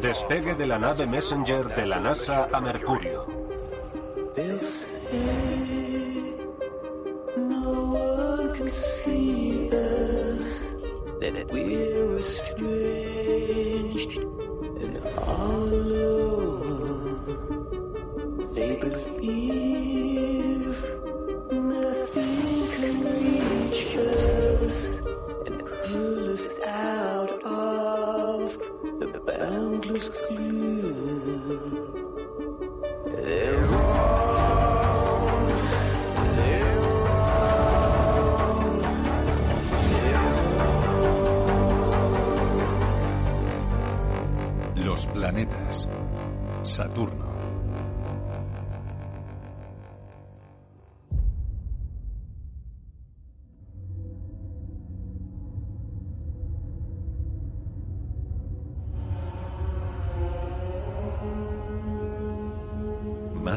Despegue de la nave Messenger de la NASA a Mercurio.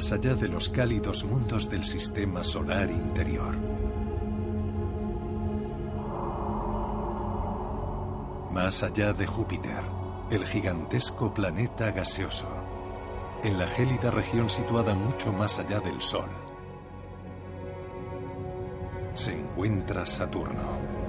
Más allá de los cálidos mundos del sistema solar interior. Más allá de Júpiter, el gigantesco planeta gaseoso, en la gélida región situada mucho más allá del Sol, se encuentra Saturno.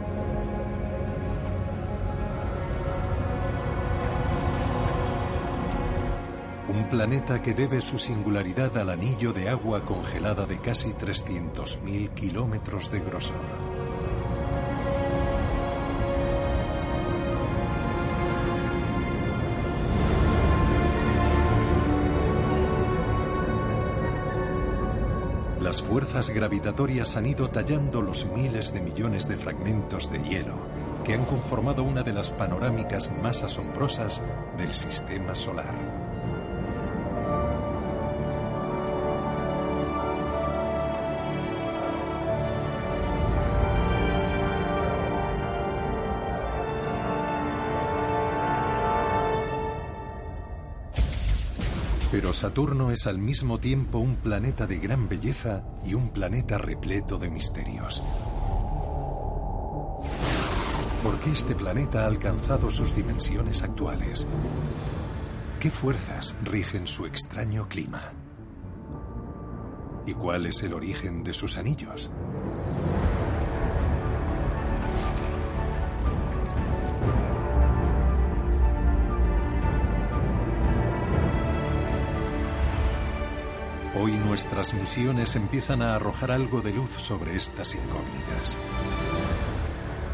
Un planeta que debe su singularidad al anillo de agua congelada de casi 300.000 kilómetros de grosor. Las fuerzas gravitatorias han ido tallando los miles de millones de fragmentos de hielo que han conformado una de las panorámicas más asombrosas del sistema solar. Saturno es al mismo tiempo un planeta de gran belleza y un planeta repleto de misterios. ¿Por qué este planeta ha alcanzado sus dimensiones actuales? ¿Qué fuerzas rigen su extraño clima? ¿Y cuál es el origen de sus anillos? Nuestras misiones empiezan a arrojar algo de luz sobre estas incógnitas.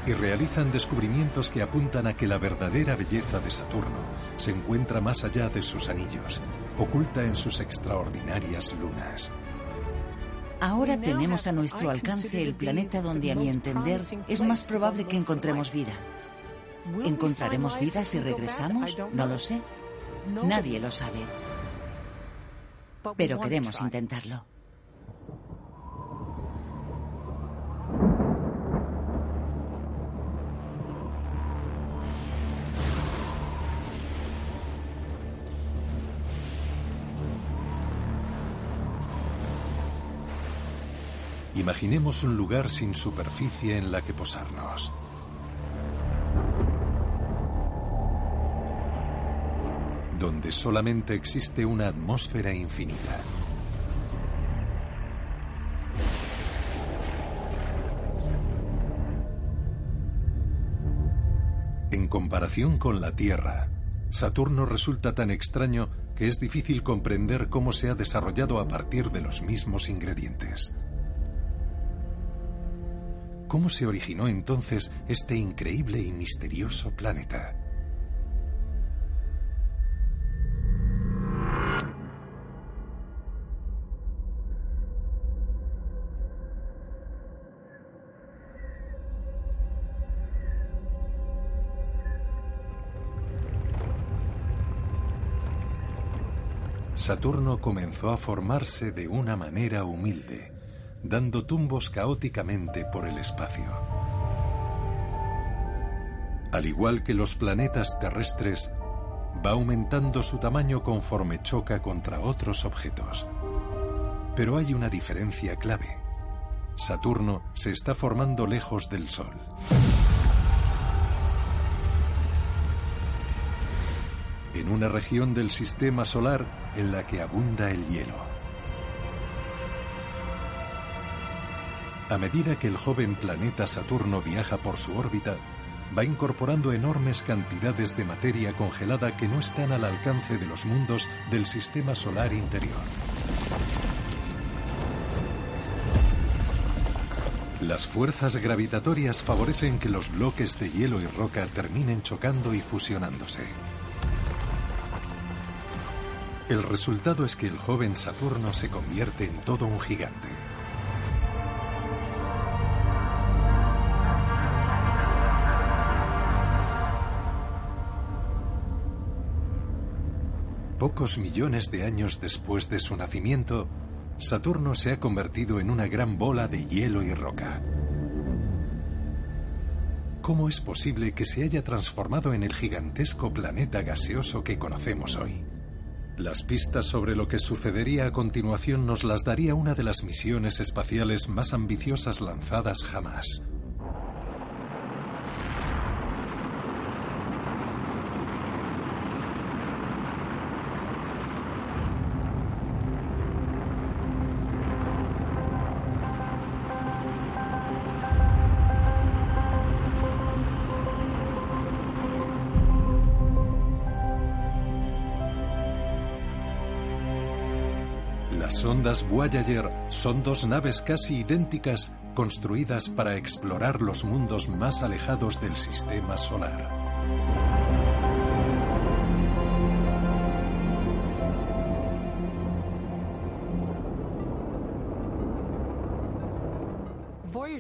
Y realizan descubrimientos que apuntan a que la verdadera belleza de Saturno se encuentra más allá de sus anillos, oculta en sus extraordinarias lunas. Ahora tenemos a nuestro alcance el planeta donde, a mi entender, es más probable que encontremos vida. ¿Encontraremos vida si regresamos? No lo sé. Nadie lo sabe. Pero queremos intentarlo. Imaginemos un lugar sin superficie en la que posarnos. Donde solamente existe una atmósfera infinita. En comparación con la Tierra, Saturno resulta tan extraño que es difícil comprender cómo se ha desarrollado a partir de los mismos ingredientes. ¿Cómo se originó entonces este increíble y misterioso planeta? Saturno comenzó a formarse de una manera humilde, dando tumbos caóticamente por el espacio. Al igual que los planetas terrestres, va aumentando su tamaño conforme choca contra otros objetos. Pero hay una diferencia clave. Saturno se está formando lejos del Sol. En una región del sistema solar en la que abunda el hielo. A medida que el joven planeta Saturno viaja por su órbita, va incorporando enormes cantidades de materia congelada que no están al alcance de los mundos del sistema solar interior. Las fuerzas gravitatorias favorecen que los bloques de hielo y roca terminen chocando y fusionándose. El resultado es que el joven Saturno se convierte en todo un gigante. Pocos millones de años después de su nacimiento, Saturno se ha convertido en una gran bola de hielo y roca. ¿Cómo es posible que se haya transformado en el gigantesco planeta gaseoso que conocemos hoy? Las pistas sobre lo que sucedería a continuación nos las daría una de las misiones espaciales más ambiciosas lanzadas jamás. Sondas Voyager son dos naves casi idénticas construidas para explorar los mundos más alejados del sistema solar.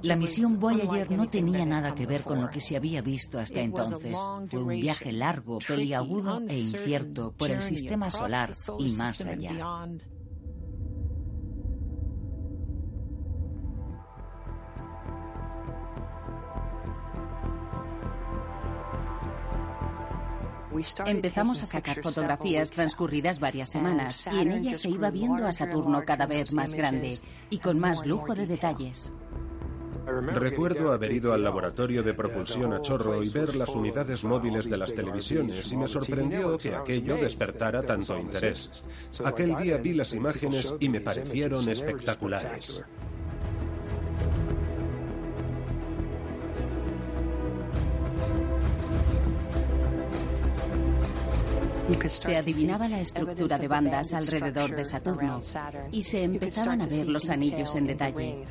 La misión Voyager no tenía nada que ver con lo que se había visto hasta entonces. Fue un viaje largo, peliagudo e incierto por el sistema solar y más allá. Empezamos a sacar fotografías transcurridas varias semanas y en ellas se iba viendo a Saturno cada vez más grande y con más lujo de detalles. Recuerdo haber ido al laboratorio de propulsión a chorro y ver las unidades móviles de las televisiones y me sorprendió que aquello despertara tanto interés. Aquel día vi las imágenes y me parecieron espectaculares. Se adivinaba la estructura de bandas alrededor de Saturno y se empezaban a ver los anillos en detalle.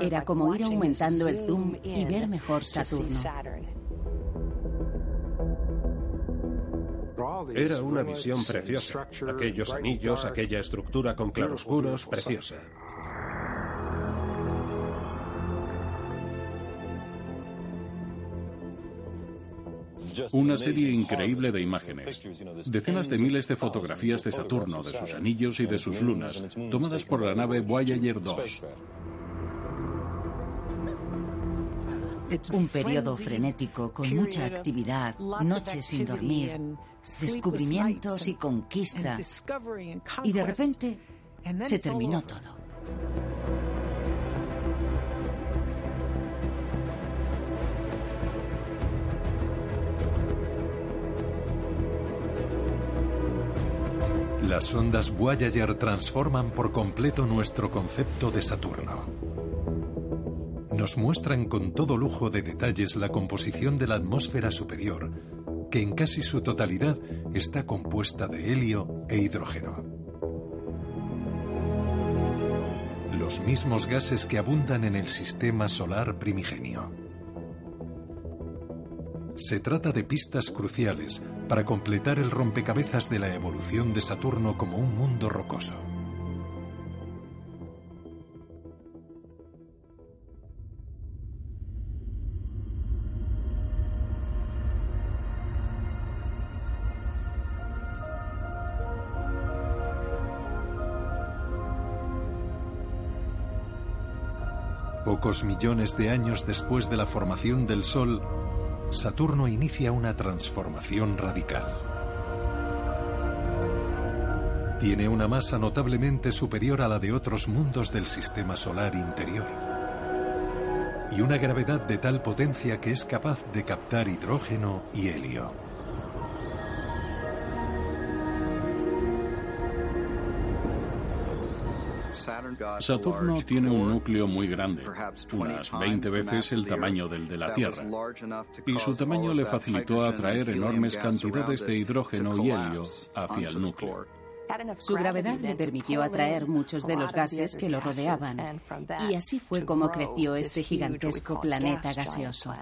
Era como ir aumentando el zoom y ver mejor Saturno. Era una visión preciosa. Aquellos anillos, aquella estructura con claroscuros, preciosa. Una serie increíble de imágenes. Decenas de miles de fotografías de Saturno, de sus anillos y de sus lunas, tomadas por la nave Voyager 2. Un periodo frenético con mucha actividad, noches sin dormir, descubrimientos y conquista. Y de repente se terminó todo. Las ondas Voyager transforman por completo nuestro concepto de Saturno. Nos muestran con todo lujo de detalles la composición de la atmósfera superior, que en casi su totalidad está compuesta de helio e hidrógeno. Los mismos gases que abundan en el sistema solar primigenio. Se trata de pistas cruciales para completar el rompecabezas de la evolución de Saturno como un mundo rocoso. Pocos millones de años después de la formación del Sol, Saturno inicia una transformación radical. Tiene una masa notablemente superior a la de otros mundos del sistema solar interior y una gravedad de tal potencia que es capaz de captar hidrógeno y helio. Saturno tiene un núcleo muy grande, unas 20 veces el tamaño del de la Tierra, y su tamaño le facilitó atraer enormes cantidades de hidrógeno y helio hacia el núcleo. Su gravedad le permitió atraer muchos de los gases que lo rodeaban, y así fue como creció este gigantesco planeta gaseoso.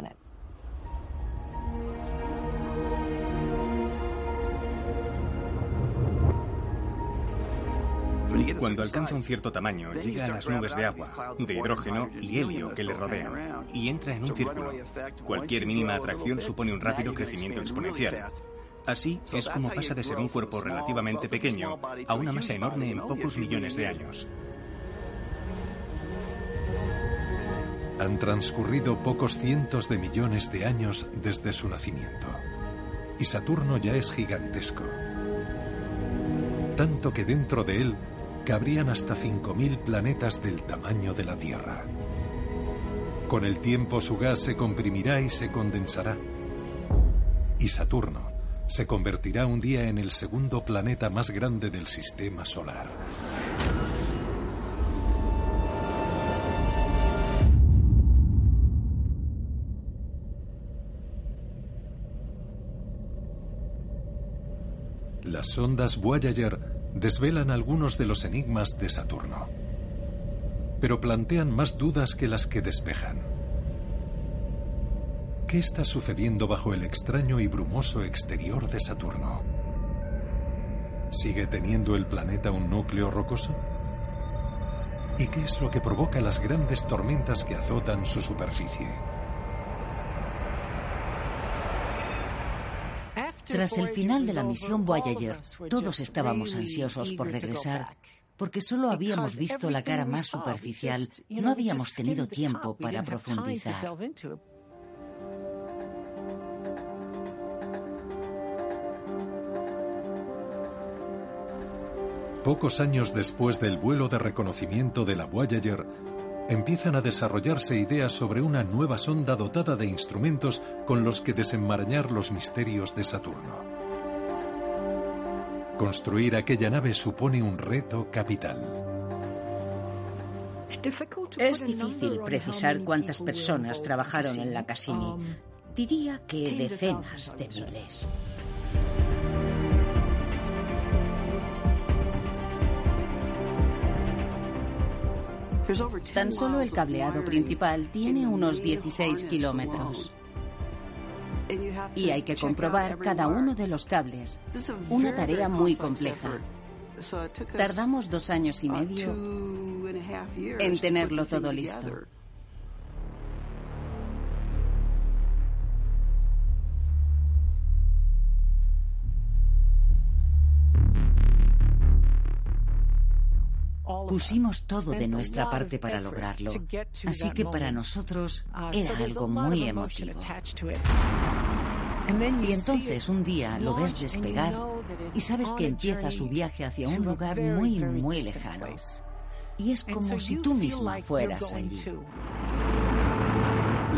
Cuando alcanza un cierto tamaño, llega a las nubes de agua, de hidrógeno y helio que le rodean, y entra en un círculo. Cualquier mínima atracción supone un rápido crecimiento exponencial. Así es como pasa de ser un cuerpo relativamente pequeño a una masa enorme en pocos millones de años. Han transcurrido pocos cientos de millones de años desde su nacimiento. Y Saturno ya es gigantesco. Tanto que dentro de él cabrían hasta 5.000 planetas del tamaño de la Tierra. Con el tiempo su gas se comprimirá y se condensará. Y Saturno se convertirá un día en el segundo planeta más grande del sistema solar. Las sondas Voyager desvelan algunos de los enigmas de Saturno, pero plantean más dudas que las que despejan. ¿Qué está sucediendo bajo el extraño y brumoso exterior de Saturno? ¿Sigue teniendo el planeta un núcleo rocoso? ¿Y qué es lo que provoca las grandes tormentas que azotan su superficie? Tras el final de la misión Voyager, todos estábamos ansiosos por regresar, porque solo habíamos visto la cara más superficial y no habíamos tenido tiempo para profundizar. Pocos años después del vuelo de reconocimiento de la Voyager, empiezan a desarrollarse ideas sobre una nueva sonda dotada de instrumentos con los que desenmarañar los misterios de Saturno. Construir aquella nave supone un reto capital. Es difícil precisar cuántas personas trabajaron en la Cassini. Diría que decenas de miles. Tan solo el cableado principal tiene unos 16 kilómetros. Y hay que comprobar cada uno de los cables. Una tarea muy compleja. Tardamos dos años y medio en tenerlo todo listo. Pusimos todo de nuestra parte para lograrlo, así que para nosotros era algo muy emotivo. Y entonces un día lo ves despegar y sabes que empieza su viaje hacia un lugar muy, muy lejano. Y es como si tú misma fueras allí.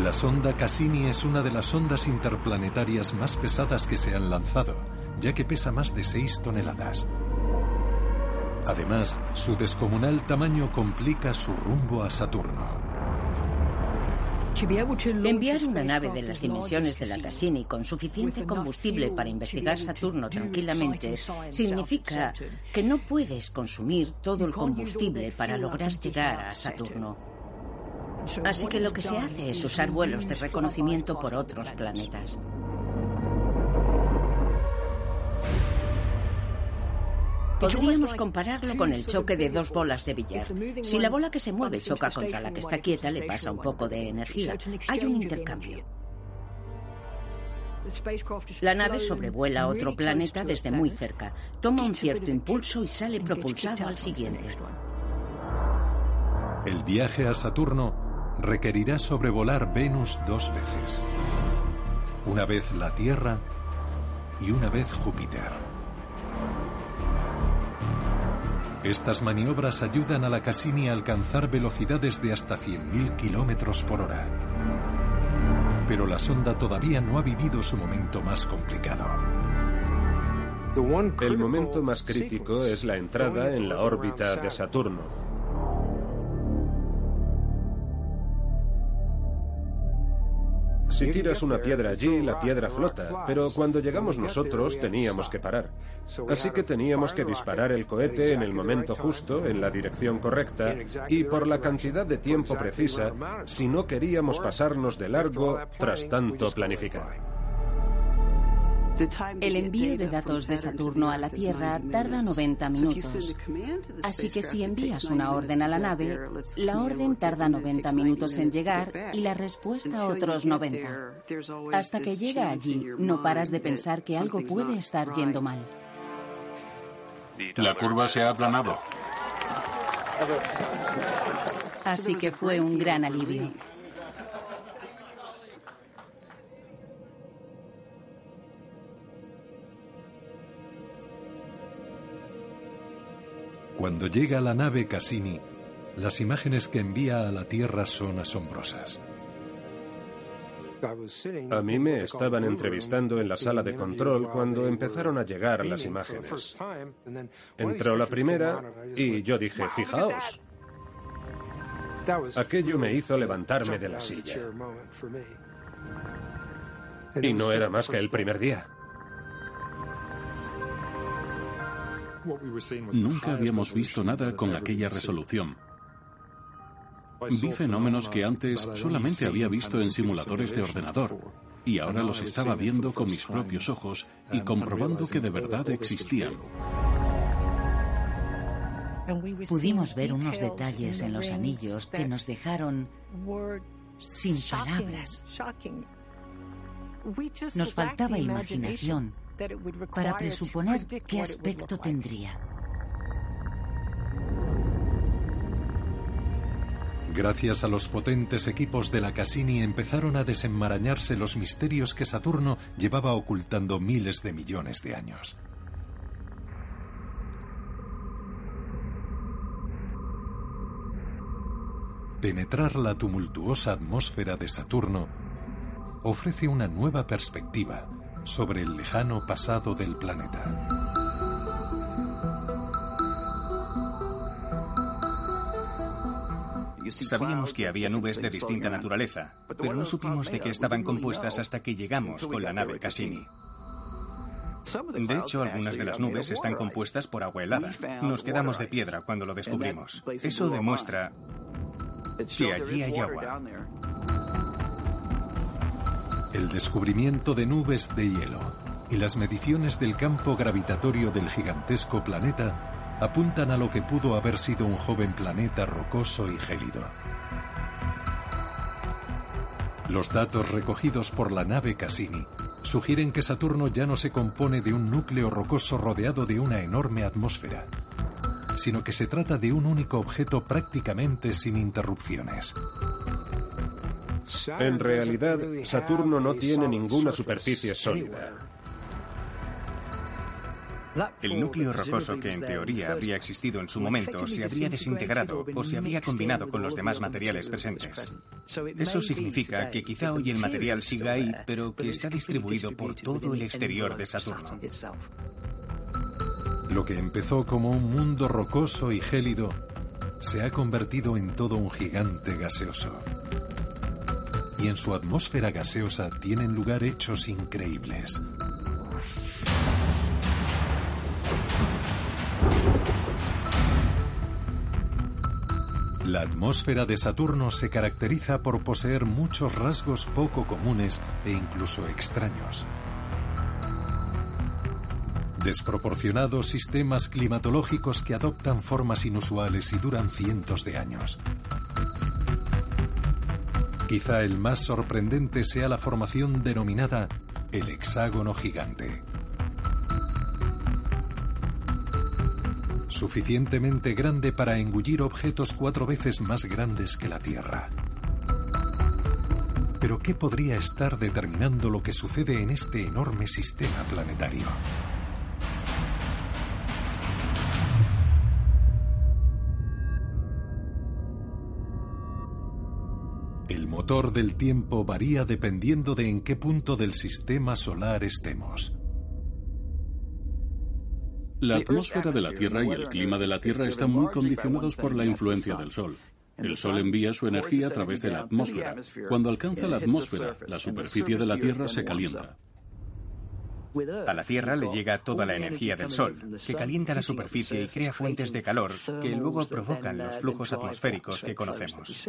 La sonda Cassini es una de las sondas interplanetarias más pesadas que se han lanzado, ya que pesa más de 6 toneladas. Además, su descomunal tamaño complica su rumbo a Saturno. Enviar una nave de las dimensiones de la Cassini con suficiente combustible para investigar Saturno tranquilamente significa que no puedes consumir todo el combustible para lograr llegar a Saturno. Así que lo que se hace es usar vuelos de reconocimiento por otros planetas. Podríamos compararlo con el choque de dos bolas de billar. Si la bola que se mueve choca contra la que está quieta, le pasa un poco de energía. Hay un intercambio. La nave sobrevuela otro planeta desde muy cerca, toma un cierto impulso y sale propulsado al siguiente. El viaje a Saturno requerirá sobrevolar Venus dos veces. Una vez la Tierra y una vez Júpiter. Estas maniobras ayudan a la Cassini a alcanzar velocidades de hasta 100.000 kilómetros por hora. Pero la sonda todavía no ha vivido su momento más complicado. El momento más crítico es la entrada en la órbita de Saturno. Si tiras una piedra allí, la piedra flota, pero cuando llegamos nosotros teníamos que parar. Así que teníamos que disparar el cohete en el momento justo, en la dirección correcta y por la cantidad de tiempo precisa si no queríamos pasarnos de largo tras tanto planificar. El envío de datos de Saturno a la Tierra tarda 90 minutos. Así que si envías una orden a la nave, la orden tarda 90 minutos en llegar y la respuesta otros 90. Hasta que llega allí, no paras de pensar que algo puede estar yendo mal. La curva se ha aplanado. Así que fue un gran alivio. Cuando llega la nave Cassini, las imágenes que envía a la Tierra son asombrosas. A mí me estaban entrevistando en la sala de control cuando empezaron a llegar las imágenes. Entró la primera y yo dije, fijaos. Aquello me hizo levantarme de la silla. Y no era más que el primer día. Nunca habíamos visto nada con aquella resolución. Vi fenómenos que antes solamente había visto en simuladores de ordenador y ahora los estaba viendo con mis propios ojos y comprobando que de verdad existían. Pudimos ver unos detalles en los anillos que nos dejaron sin palabras. Nos faltaba imaginación para presuponer qué aspecto tendría. Gracias a los potentes equipos de la Cassini empezaron a desenmarañarse los misterios que Saturno llevaba ocultando miles de millones de años. Penetrar la tumultuosa atmósfera de Saturno ofrece una nueva perspectiva sobre el lejano pasado del planeta. Sabíamos que había nubes de distinta naturaleza, pero no supimos de qué estaban compuestas hasta que llegamos con la nave Cassini. De hecho, algunas de las nubes están compuestas por agua helada. Nos quedamos de piedra cuando lo descubrimos. Eso demuestra que allí hay agua. El descubrimiento de nubes de hielo y las mediciones del campo gravitatorio del gigantesco planeta apuntan a lo que pudo haber sido un joven planeta rocoso y gélido. Los datos recogidos por la nave Cassini sugieren que Saturno ya no se compone de un núcleo rocoso rodeado de una enorme atmósfera, sino que se trata de un único objeto prácticamente sin interrupciones. En realidad, Saturno no tiene ninguna superficie sólida. El núcleo rocoso que en teoría habría existido en su momento se habría desintegrado o se habría combinado con los demás materiales presentes. Eso significa que quizá hoy el material siga ahí, pero que está distribuido por todo el exterior de Saturno. Lo que empezó como un mundo rocoso y gélido se ha convertido en todo un gigante gaseoso y en su atmósfera gaseosa tienen lugar hechos increíbles. La atmósfera de Saturno se caracteriza por poseer muchos rasgos poco comunes e incluso extraños. Desproporcionados sistemas climatológicos que adoptan formas inusuales y duran cientos de años. Quizá el más sorprendente sea la formación denominada el hexágono gigante. Suficientemente grande para engullir objetos cuatro veces más grandes que la Tierra. Pero ¿qué podría estar determinando lo que sucede en este enorme sistema planetario? Motor del tiempo varía dependiendo de en qué punto del sistema solar estemos. La atmósfera de la Tierra y el clima de la Tierra están muy condicionados por la influencia del Sol. El Sol envía su energía a través de la atmósfera. Cuando alcanza la atmósfera, la superficie de la Tierra se calienta. A la Tierra le llega toda la energía del Sol, que calienta la superficie y crea fuentes de calor que luego provocan los flujos atmosféricos que conocemos.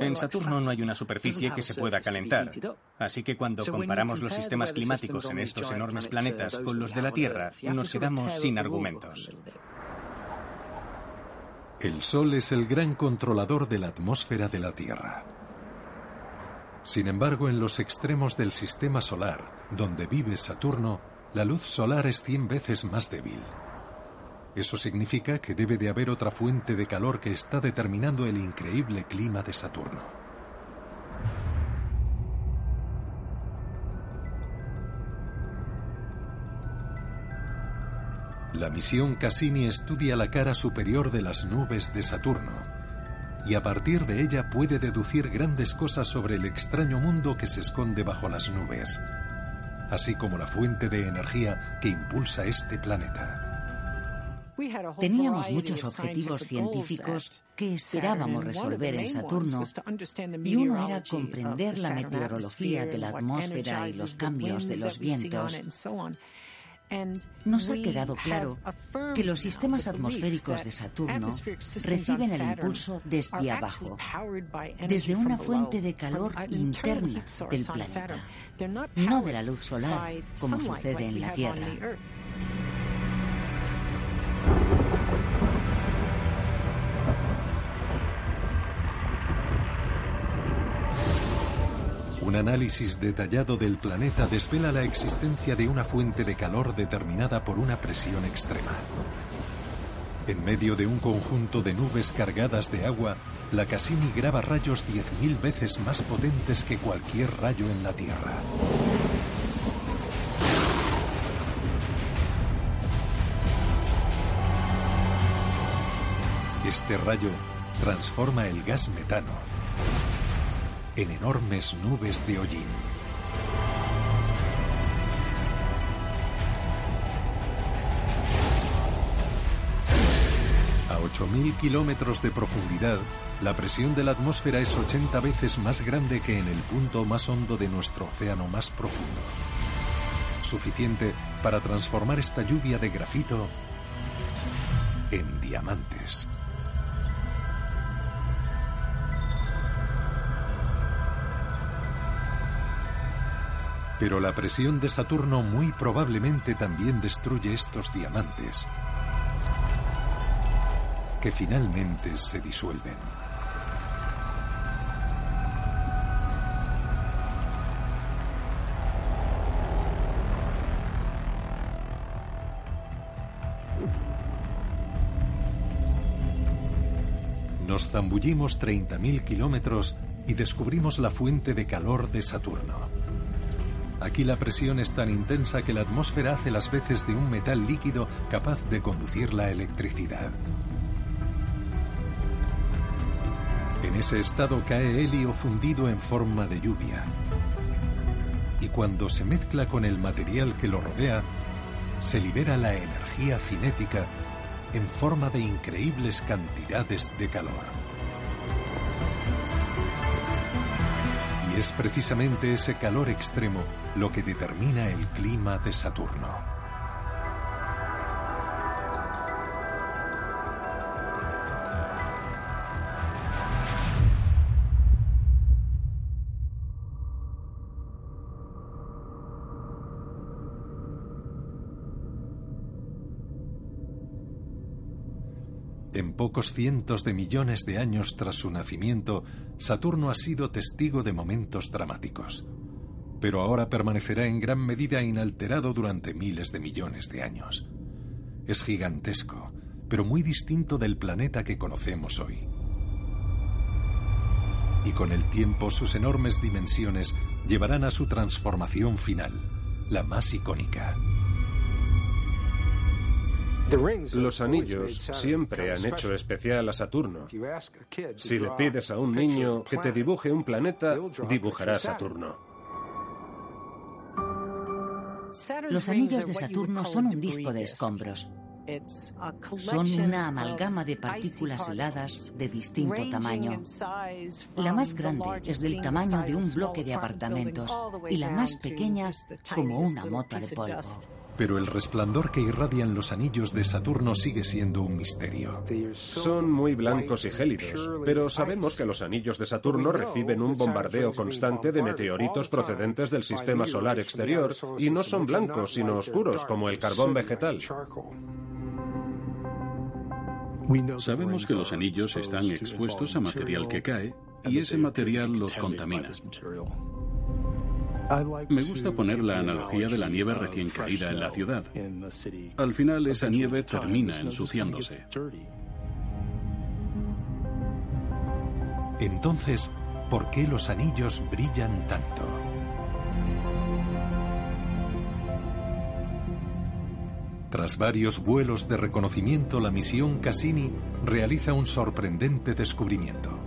En Saturno no hay una superficie que se pueda calentar, así que cuando comparamos los sistemas climáticos en estos enormes planetas con los de la Tierra, nos quedamos sin argumentos. El Sol es el gran controlador de la atmósfera de la Tierra. Sin embargo, en los extremos del sistema solar, donde vive Saturno, la luz solar es 100 veces más débil. Eso significa que debe de haber otra fuente de calor que está determinando el increíble clima de Saturno. La misión Cassini estudia la cara superior de las nubes de Saturno y a partir de ella puede deducir grandes cosas sobre el extraño mundo que se esconde bajo las nubes, así como la fuente de energía que impulsa este planeta. Teníamos muchos objetivos científicos que esperábamos resolver en Saturno y uno era comprender la meteorología de la atmósfera y los cambios de los vientos. Nos ha quedado claro que los sistemas atmosféricos de Saturno reciben el impulso desde abajo, desde una fuente de calor interna del planeta, no de la luz solar, como sucede en la Tierra. Análisis detallado del planeta desvela la existencia de una fuente de calor determinada por una presión extrema. En medio de un conjunto de nubes cargadas de agua, la Cassini graba rayos 10.000 veces más potentes que cualquier rayo en la Tierra. Este rayo transforma el gas metano en enormes nubes de hollín. A 8.000 kilómetros de profundidad, la presión de la atmósfera es 80 veces más grande que en el punto más hondo de nuestro océano más profundo. Suficiente para transformar esta lluvia de grafito en diamantes. Pero la presión de Saturno muy probablemente también destruye estos diamantes, que finalmente se disuelven. Nos zambullimos 30.000 kilómetros y descubrimos la fuente de calor de Saturno. Aquí la presión es tan intensa que la atmósfera hace las veces de un metal líquido capaz de conducir la electricidad. En ese estado cae helio fundido en forma de lluvia. Y cuando se mezcla con el material que lo rodea, se libera la energía cinética en forma de increíbles cantidades de calor. Es precisamente ese calor extremo lo que determina el clima de Saturno. Pocos cientos de millones de años tras su nacimiento, Saturno ha sido testigo de momentos dramáticos. Pero ahora permanecerá en gran medida inalterado durante miles de millones de años. Es gigantesco, pero muy distinto del planeta que conocemos hoy. Y con el tiempo sus enormes dimensiones llevarán a su transformación final, la más icónica. Los anillos siempre han hecho especial a Saturno. Si le pides a un niño que te dibuje un planeta, dibujará Saturno. Los anillos de Saturno son un disco de escombros. Son una amalgama de partículas heladas de distinto tamaño. La más grande es del tamaño de un bloque de apartamentos y la más pequeña como una mota de polvo. Pero el resplandor que irradian los anillos de Saturno sigue siendo un misterio. Son muy blancos y gélidos, pero sabemos que los anillos de Saturno reciben un bombardeo constante de meteoritos procedentes del sistema solar exterior y no son blancos, sino oscuros, como el carbón vegetal. Sabemos que los anillos están expuestos a material que cae y ese material los contamina. Me gusta poner la analogía de la nieve recién caída en la ciudad. Al final esa nieve termina ensuciándose. Entonces, ¿por qué los anillos brillan tanto? Tras varios vuelos de reconocimiento, la misión Cassini realiza un sorprendente descubrimiento.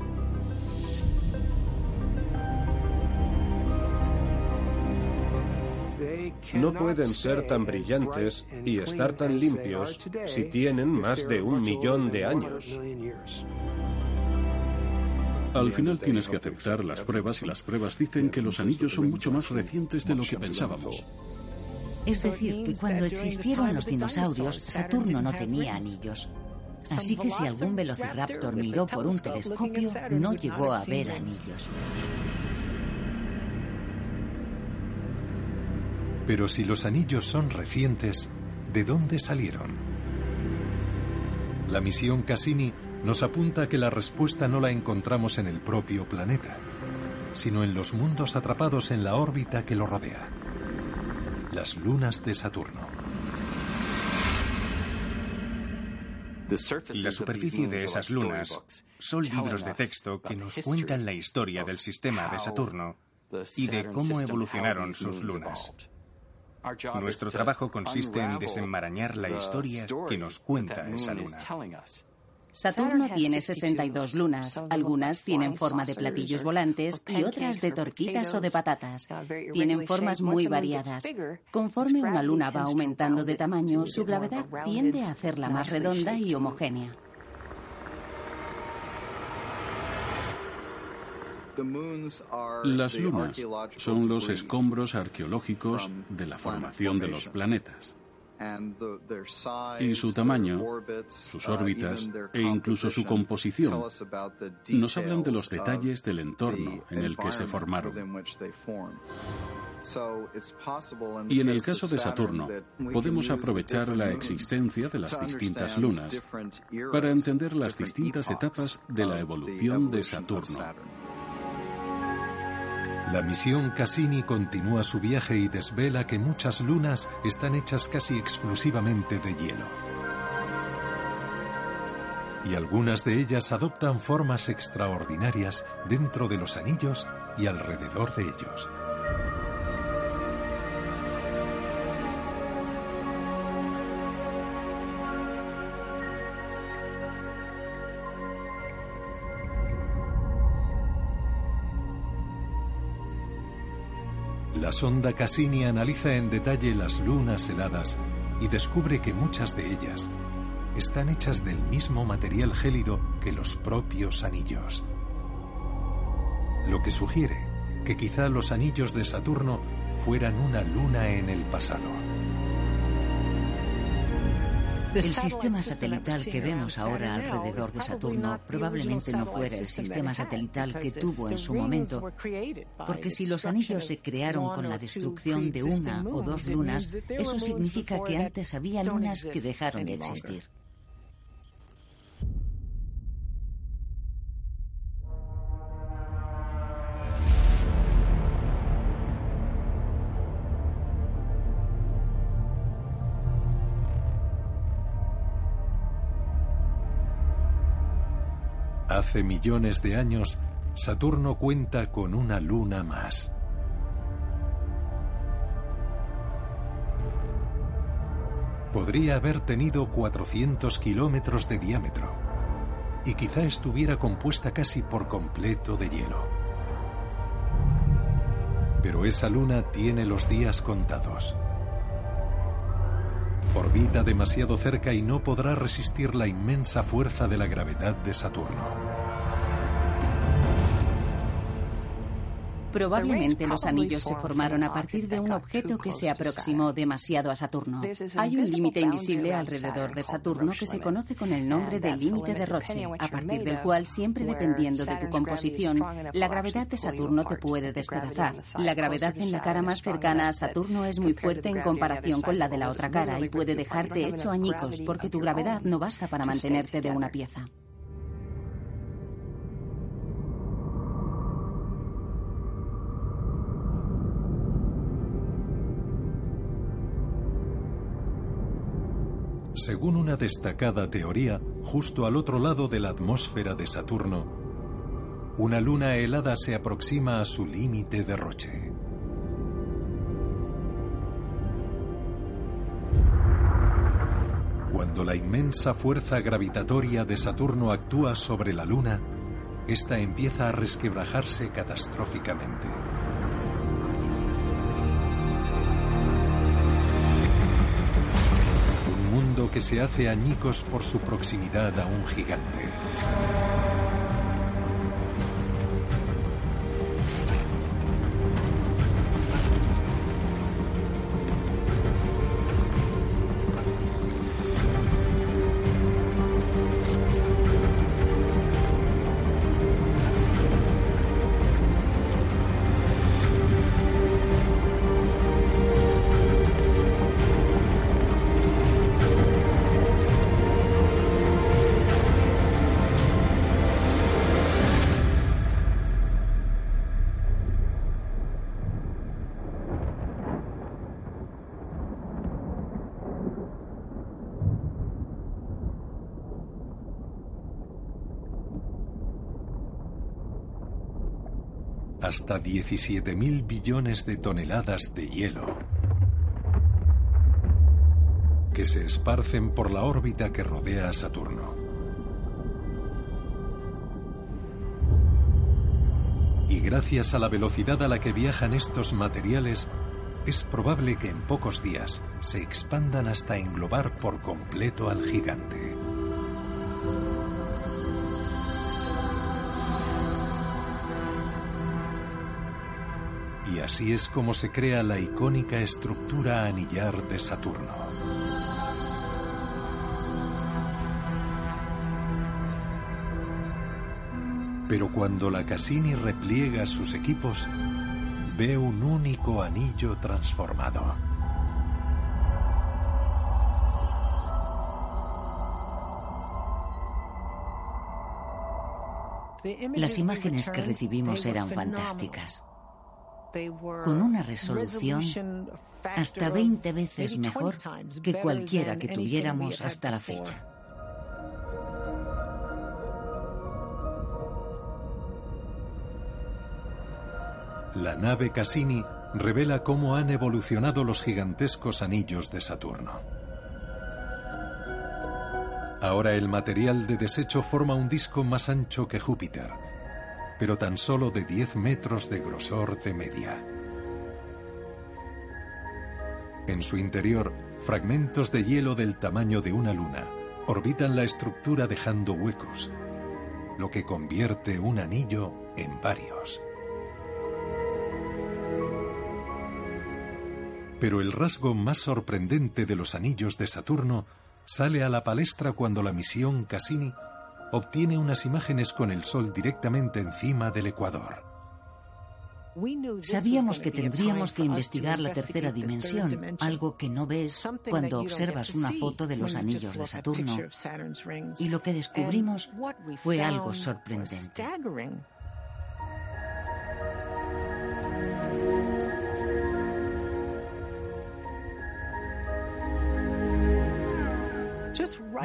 No pueden ser tan brillantes y estar tan limpios si tienen más de un millón de años. Al final tienes que aceptar las pruebas y las pruebas dicen que los anillos son mucho más recientes de lo que pensábamos. Es decir, que cuando existieron los dinosaurios, Saturno no tenía anillos. Así que si algún velociraptor miró por un telescopio, no llegó a ver anillos. Pero si los anillos son recientes, ¿de dónde salieron? La misión Cassini nos apunta que la respuesta no la encontramos en el propio planeta, sino en los mundos atrapados en la órbita que lo rodea, las lunas de Saturno. La superficie de esas lunas son libros de texto que nos cuentan la historia del sistema de Saturno y de cómo evolucionaron sus lunas. Nuestro trabajo consiste en desenmarañar la historia que nos cuenta esa luna. Saturno tiene 62 lunas. Algunas tienen forma de platillos volantes y otras de tortitas o de patatas. Tienen formas muy variadas. Conforme una luna va aumentando de tamaño, su gravedad tiende a hacerla más redonda y homogénea. Las lunas son los escombros arqueológicos de la formación de los planetas. Y su tamaño, sus órbitas e incluso su composición nos hablan de los detalles del entorno en el que se formaron. Y en el caso de Saturno, podemos aprovechar la existencia de las distintas lunas para entender las distintas etapas de la evolución de Saturno. La misión Cassini continúa su viaje y desvela que muchas lunas están hechas casi exclusivamente de hielo. Y algunas de ellas adoptan formas extraordinarias dentro de los anillos y alrededor de ellos. La sonda Cassini analiza en detalle las lunas heladas y descubre que muchas de ellas están hechas del mismo material gélido que los propios anillos. Lo que sugiere que quizá los anillos de Saturno fueran una luna en el pasado. El sistema satelital que vemos ahora alrededor de Saturno probablemente no fuera el sistema satelital que tuvo en su momento, porque si los anillos se crearon con la destrucción de una o dos lunas, eso significa que antes había lunas que dejaron de existir. Hace millones de años, Saturno cuenta con una luna más. Podría haber tenido 400 kilómetros de diámetro y quizá estuviera compuesta casi por completo de hielo. Pero esa luna tiene los días contados. Orbita demasiado cerca y no podrá resistir la inmensa fuerza de la gravedad de Saturno. Probablemente los anillos se formaron a partir de un objeto que se aproximó demasiado a Saturno. Hay un límite invisible alrededor de Saturno que se conoce con el nombre de límite de Roche, a partir del cual, siempre dependiendo de tu composición, la gravedad de Saturno te puede despedazar. La gravedad en la cara más cercana a Saturno es muy fuerte en comparación con la de la otra cara y puede dejarte hecho añicos porque tu gravedad no basta para mantenerte de una pieza. Según una destacada teoría, justo al otro lado de la atmósfera de Saturno, una luna helada se aproxima a su límite de Roche. Cuando la inmensa fuerza gravitatoria de Saturno actúa sobre la luna, esta empieza a resquebrajarse catastróficamente. Que se hace añicos por su proximidad a un gigante. Hasta 17.000 billones de toneladas de hielo que se esparcen por la órbita que rodea a Saturno. Y gracias a la velocidad a la que viajan estos materiales, es probable que en pocos días se expandan hasta englobar por completo al gigante. Así es como se crea la icónica estructura anillar de Saturno. Pero cuando la Cassini repliega sus equipos, ve un único anillo transformado. Las imágenes que recibimos eran fantásticas con una resolución hasta 20 veces mejor que cualquiera que tuviéramos hasta la fecha. La nave Cassini revela cómo han evolucionado los gigantescos anillos de Saturno. Ahora el material de desecho forma un disco más ancho que Júpiter pero tan solo de 10 metros de grosor de media. En su interior, fragmentos de hielo del tamaño de una luna orbitan la estructura dejando huecos, lo que convierte un anillo en varios. Pero el rasgo más sorprendente de los anillos de Saturno sale a la palestra cuando la misión Cassini obtiene unas imágenes con el Sol directamente encima del Ecuador. Sabíamos que tendríamos que investigar la tercera dimensión, algo que no ves cuando observas una foto de los anillos de Saturno. Y lo que descubrimos fue algo sorprendente.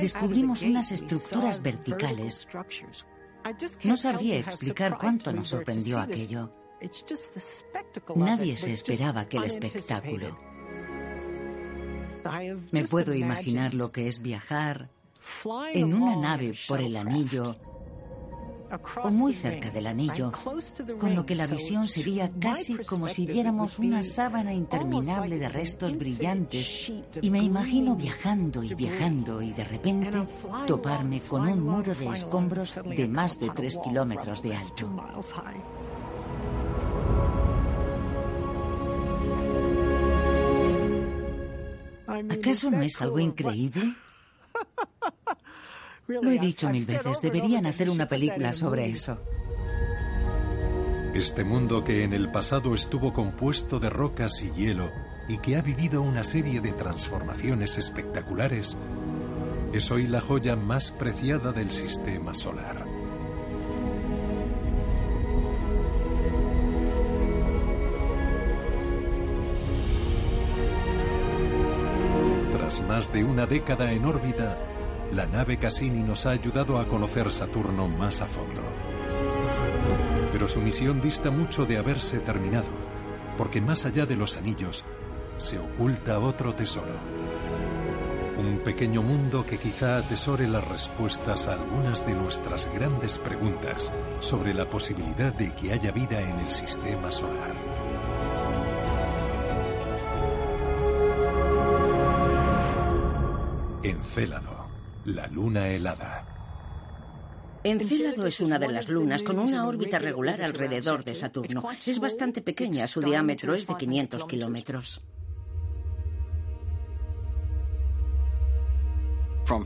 Descubrimos unas estructuras verticales. No sabría explicar cuánto nos sorprendió aquello. Nadie se esperaba aquel espectáculo. Me puedo imaginar lo que es viajar en una nave por el anillo o muy cerca del anillo, con lo que la visión sería casi como si viéramos una sábana interminable de restos brillantes y me imagino viajando y viajando y de repente toparme con un muro de escombros de más de tres kilómetros de alto. ¿Acaso no es algo increíble? Lo he dicho mil veces, deberían hacer una película sobre eso. Este mundo que en el pasado estuvo compuesto de rocas y hielo y que ha vivido una serie de transformaciones espectaculares, es hoy la joya más preciada del sistema solar. Tras más de una década en órbita, la nave Cassini nos ha ayudado a conocer Saturno más a fondo. Pero su misión dista mucho de haberse terminado, porque más allá de los anillos se oculta otro tesoro. Un pequeño mundo que quizá atesore las respuestas a algunas de nuestras grandes preguntas sobre la posibilidad de que haya vida en el sistema solar. Encélado. La luna helada. Encélado es una de las lunas con una órbita regular alrededor de Saturno. Es bastante pequeña, su diámetro es de 500 kilómetros.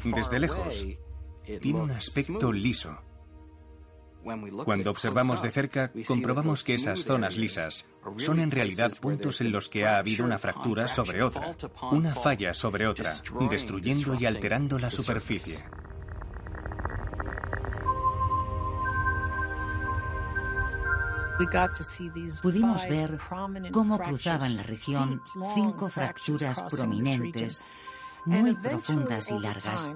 Desde lejos, tiene un aspecto liso. Cuando observamos de cerca, comprobamos que esas zonas lisas son en realidad puntos en los que ha habido una fractura sobre otra, una falla sobre otra, destruyendo y alterando la superficie. Pudimos ver cómo cruzaban la región cinco fracturas prominentes, muy profundas y largas,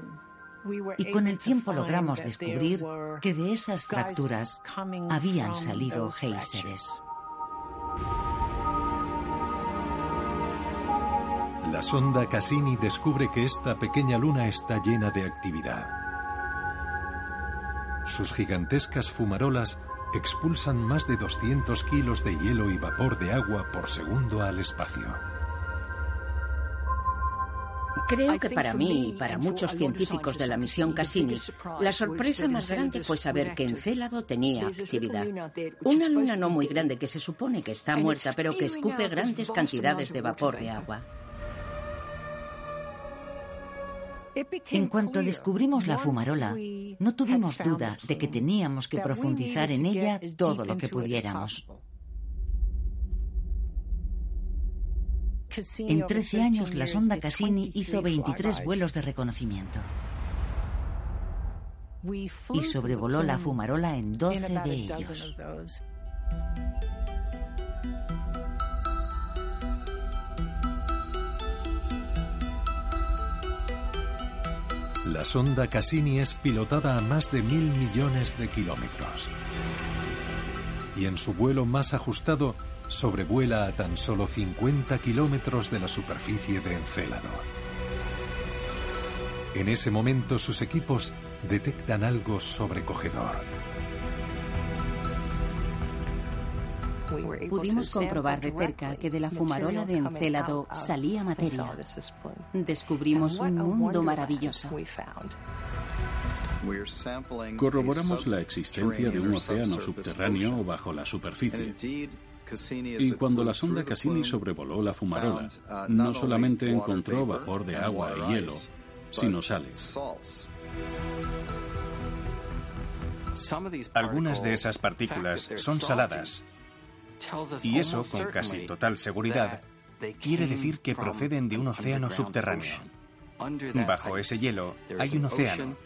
y con el tiempo logramos descubrir que de esas fracturas habían salido géiseres. La sonda Cassini descubre que esta pequeña luna está llena de actividad. Sus gigantescas fumarolas expulsan más de 200 kilos de hielo y vapor de agua por segundo al espacio. Creo que para mí y para muchos científicos de la misión Cassini, la sorpresa más grande fue saber que Encélado tenía actividad. Una luna no muy grande que se supone que está muerta, pero que escupe grandes cantidades de vapor de agua. En cuanto descubrimos la fumarola, no tuvimos duda de que teníamos que profundizar en ella todo lo que pudiéramos. En 13 años, la sonda Cassini hizo 23 vuelos de reconocimiento. Y sobrevoló la fumarola en 12 de ellos. La sonda Cassini es pilotada a más de mil millones de kilómetros. Y en su vuelo más ajustado sobrevuela a tan solo 50 kilómetros de la superficie de Encélado. En ese momento sus equipos detectan algo sobrecogedor. Pudimos comprobar de cerca que de la fumarola de Encélado salía materia. Descubrimos un mundo maravilloso. Corroboramos la existencia de un océano subterráneo bajo la superficie. Y cuando la sonda Cassini sobrevoló la fumarola, no solamente encontró vapor de agua y hielo, sino sales. Algunas de esas partículas son saladas. Y eso, con casi total seguridad, quiere decir que proceden de un océano subterráneo. Bajo ese hielo hay un océano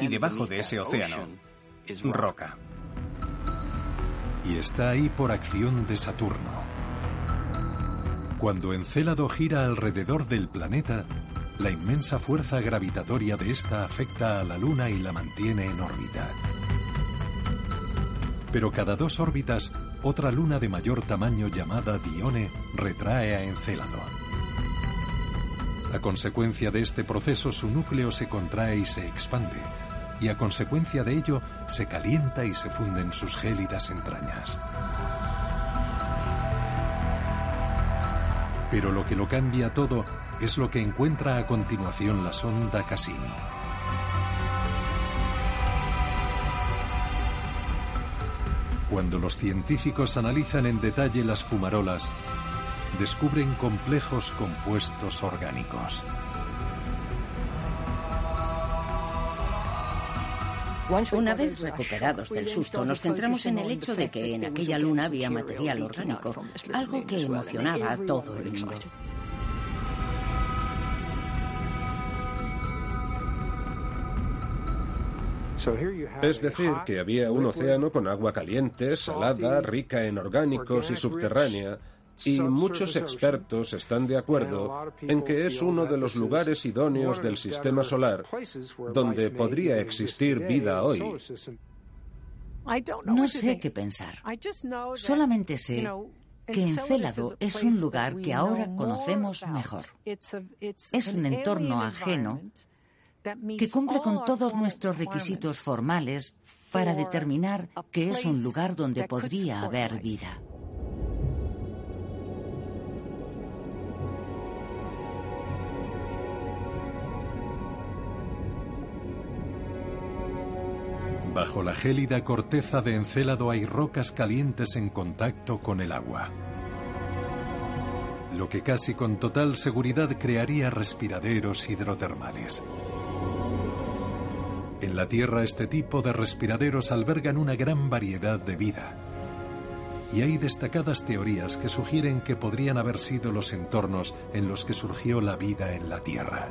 y debajo de ese océano, roca y está ahí por acción de Saturno. Cuando Encélado gira alrededor del planeta, la inmensa fuerza gravitatoria de esta afecta a la Luna y la mantiene en órbita. Pero cada dos órbitas, otra luna de mayor tamaño llamada Dione retrae a Encélado. A consecuencia de este proceso, su núcleo se contrae y se expande, y a consecuencia de ello se calienta y se funde en sus gélidas entrañas. Pero lo que lo cambia todo es lo que encuentra a continuación la sonda Cassini. Cuando los científicos analizan en detalle las fumarolas, descubren complejos compuestos orgánicos. Una vez recuperados del susto, nos centramos en el hecho de que en aquella luna había material orgánico, algo que emocionaba a todo el mundo. Es decir, que había un océano con agua caliente, salada, rica en orgánicos y subterránea, y muchos expertos están de acuerdo en que es uno de los lugares idóneos del sistema solar donde podría existir vida hoy. No sé qué pensar. Solamente sé que Encélado es un lugar que ahora conocemos mejor. Es un entorno ajeno que cumple con todos nuestros requisitos formales para determinar que es un lugar donde podría haber vida. Bajo la gélida corteza de Encélado hay rocas calientes en contacto con el agua, lo que casi con total seguridad crearía respiraderos hidrotermales. En la Tierra este tipo de respiraderos albergan una gran variedad de vida. Y hay destacadas teorías que sugieren que podrían haber sido los entornos en los que surgió la vida en la Tierra.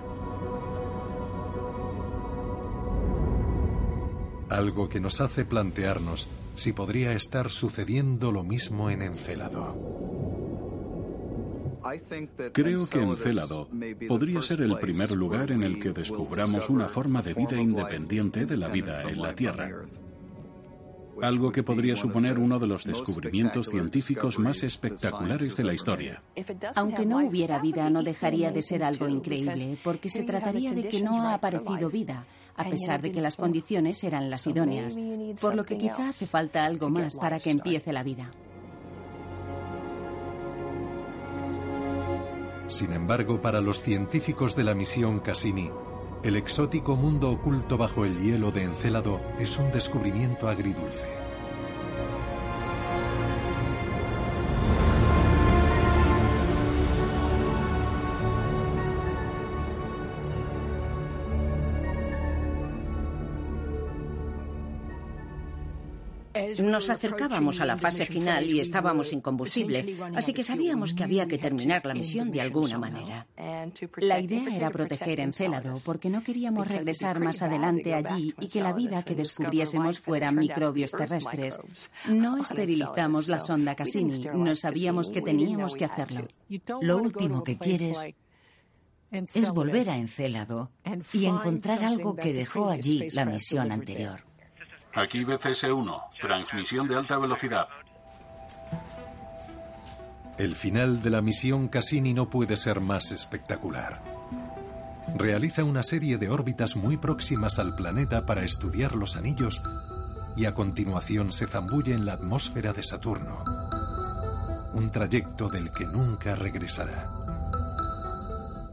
Algo que nos hace plantearnos si podría estar sucediendo lo mismo en Encélado. Creo que Encélado podría ser el primer lugar en el que descubramos una forma de vida independiente de la vida en la Tierra. Algo que podría suponer uno de los descubrimientos científicos más espectaculares de la historia. Aunque no hubiera vida, no dejaría de ser algo increíble, porque se trataría de que no ha aparecido vida, a pesar de que las condiciones eran las idóneas, por lo que quizá hace falta algo más para que empiece la vida. Sin embargo, para los científicos de la misión Cassini, el exótico mundo oculto bajo el hielo de Encélado es un descubrimiento agridulce. Nos acercábamos a la fase final y estábamos sin combustible, así que sabíamos que había que terminar la misión de alguna manera. La idea era proteger Encélado porque no queríamos regresar más adelante allí y que la vida que descubriésemos fuera microbios terrestres. No esterilizamos la sonda Cassini, no sabíamos que teníamos que hacerlo. Lo último que quieres es volver a Encélado y encontrar algo que dejó allí la misión anterior. Aquí BCS-1, transmisión de alta velocidad. El final de la misión Cassini no puede ser más espectacular. Realiza una serie de órbitas muy próximas al planeta para estudiar los anillos y a continuación se zambulle en la atmósfera de Saturno. Un trayecto del que nunca regresará.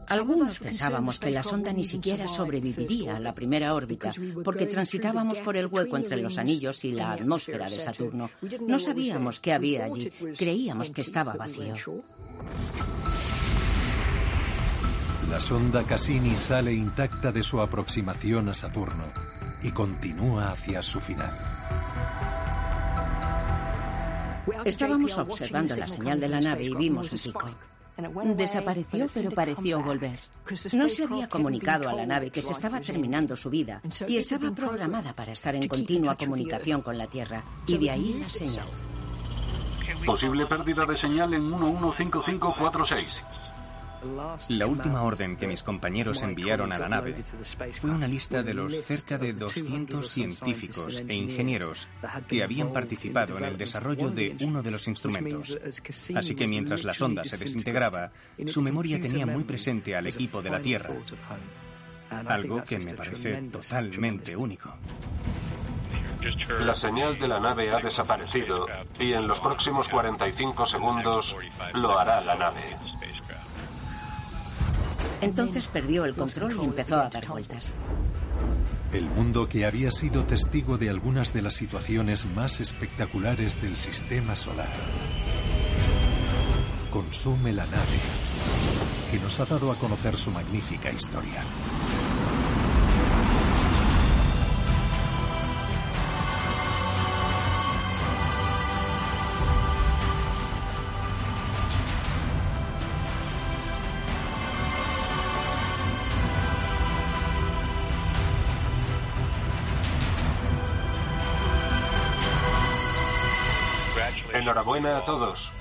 Algunos pensábamos que la sonda ni siquiera sobreviviría a la primera órbita, porque transitábamos por el hueco entre los anillos y la atmósfera de Saturno. No sabíamos qué había allí, creíamos que estaba vacío. La sonda Cassini sale intacta de su aproximación a Saturno y continúa hacia su final. Estábamos observando la señal de la nave y vimos un pico. Desapareció, pero pareció volver. No se había comunicado a la nave que se estaba terminando su vida y estaba programada para estar en continua comunicación con la Tierra. Y de ahí la señal. Posible pérdida de señal en 115546. La última orden que mis compañeros enviaron a la nave fue una lista de los cerca de 200 científicos e ingenieros que habían participado en el desarrollo de uno de los instrumentos. Así que mientras la sonda se desintegraba, su memoria tenía muy presente al equipo de la Tierra. algo que me parece totalmente único. La señal de la nave ha desaparecido y en los próximos 45 segundos lo hará la nave. Entonces perdió el control y empezó a dar vueltas. El mundo que había sido testigo de algunas de las situaciones más espectaculares del sistema solar consume la nave que nos ha dado a conocer su magnífica historia. Enhorabuena a todos.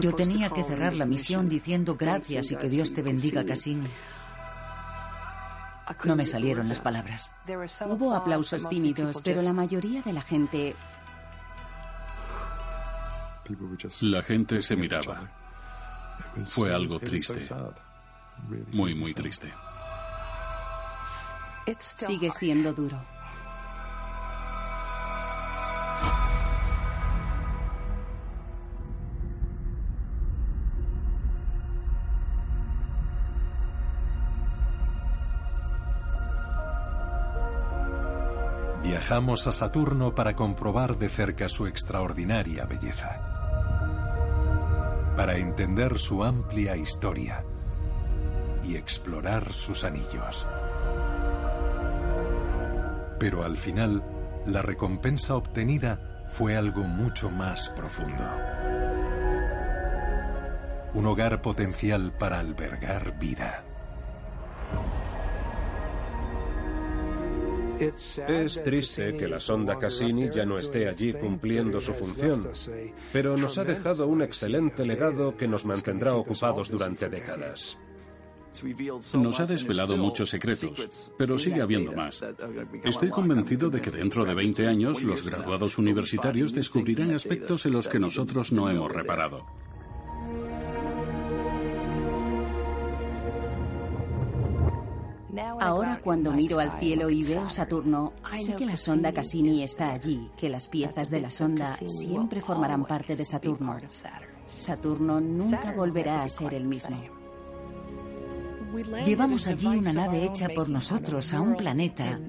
Yo tenía que cerrar la misión diciendo gracias y que Dios te bendiga, Cassini. No me salieron las palabras. Hubo aplausos tímidos, pero la mayoría de la gente... La gente se miraba. Fue algo triste. Muy, muy triste. Sigue siendo duro. Viajamos a Saturno para comprobar de cerca su extraordinaria belleza, para entender su amplia historia y explorar sus anillos. Pero al final, la recompensa obtenida fue algo mucho más profundo. Un hogar potencial para albergar vida. Es triste que la sonda Cassini ya no esté allí cumpliendo su función, pero nos ha dejado un excelente legado que nos mantendrá ocupados durante décadas. Nos ha desvelado muchos secretos, pero sigue habiendo más. Estoy convencido de que dentro de 20 años los graduados universitarios descubrirán aspectos en los que nosotros no hemos reparado. Ahora cuando miro al cielo y veo Saturno, sé que la sonda Cassini está allí, que las piezas de la sonda siempre formarán parte de Saturno. Saturno nunca volverá a ser el mismo. Llevamos allí una nave hecha por nosotros a un planeta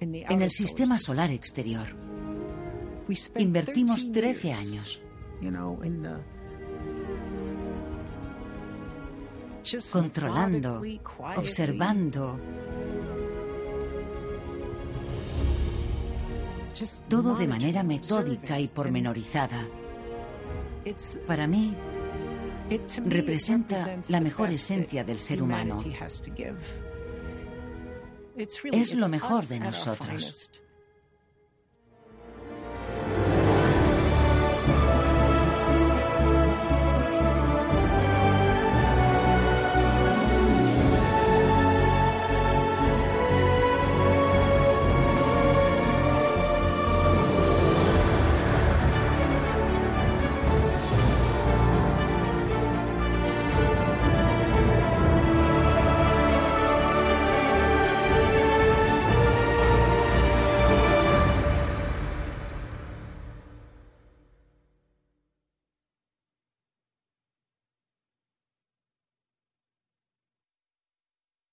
en el sistema solar exterior. Invertimos 13 años controlando, observando. Todo de manera metódica y pormenorizada. Para mí, representa la mejor esencia del ser humano. Es lo mejor de nosotros.